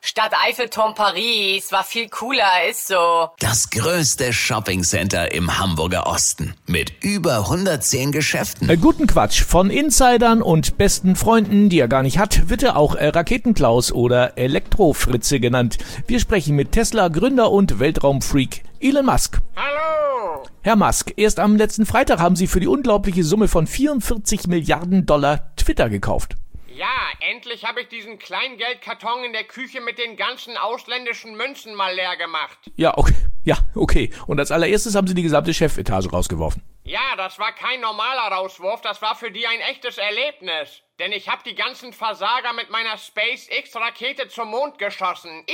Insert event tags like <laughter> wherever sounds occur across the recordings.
Stadt Eiffelturm Paris war viel cooler, ist so. Das größte Shoppingcenter im Hamburger Osten mit über 110 Geschäften. Äh, guten Quatsch. Von Insidern und besten Freunden, die er gar nicht hat, wird er auch äh, Raketenklaus oder Elektrofritze genannt. Wir sprechen mit Tesla Gründer und Weltraumfreak Elon Musk. Hallo! Herr Musk, erst am letzten Freitag haben Sie für die unglaubliche Summe von 44 Milliarden Dollar Twitter gekauft. Ja, endlich habe ich diesen Kleingeldkarton in der Küche mit den ganzen ausländischen Münzen mal leer gemacht. Ja, okay. Ja, okay. Und als allererstes haben Sie die gesamte Chefetage rausgeworfen. Ja, das war kein normaler Rauswurf, das war für die ein echtes Erlebnis. Denn ich habe die ganzen Versager mit meiner SpaceX-Rakete zum Mond geschossen.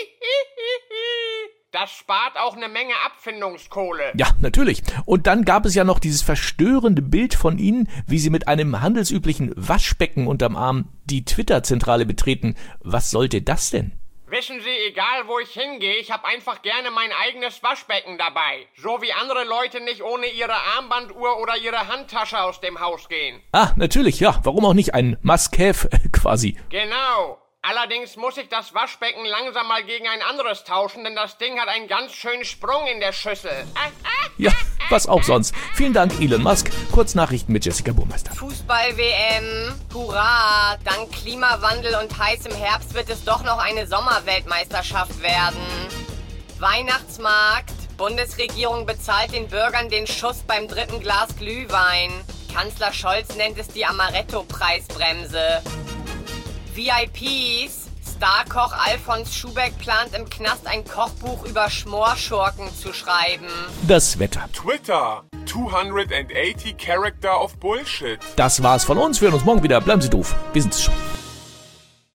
Das spart auch eine Menge Abfindungskohle. Ja, natürlich. Und dann gab es ja noch dieses verstörende Bild von Ihnen, wie Sie mit einem handelsüblichen Waschbecken unterm Arm die Twitter-Zentrale betreten. Was sollte das denn? Wissen Sie, egal wo ich hingehe, ich habe einfach gerne mein eigenes Waschbecken dabei. So wie andere Leute nicht ohne ihre Armbanduhr oder ihre Handtasche aus dem Haus gehen. Ah, natürlich, ja. Warum auch nicht? Ein Must-Have <laughs> quasi. Genau. Allerdings muss ich das Waschbecken langsam mal gegen ein anderes tauschen, denn das Ding hat einen ganz schönen Sprung in der Schüssel. Ja, was auch sonst. Vielen Dank, Elon Musk. Kurznachrichten mit Jessica Burmeister. Fußball-WM. Hurra! Dank Klimawandel und heißem Herbst wird es doch noch eine Sommerweltmeisterschaft werden. Weihnachtsmarkt. Bundesregierung bezahlt den Bürgern den Schuss beim dritten Glas Glühwein. Kanzler Scholz nennt es die Amaretto-Preisbremse. VIPs. Starkoch Alfons Schubeck plant im Knast ein Kochbuch über Schmorschurken zu schreiben. Das Wetter. Twitter. 280 Character of Bullshit. Das war's von uns. Wir hören uns morgen wieder. Bleiben Sie doof. Wir sind's schon.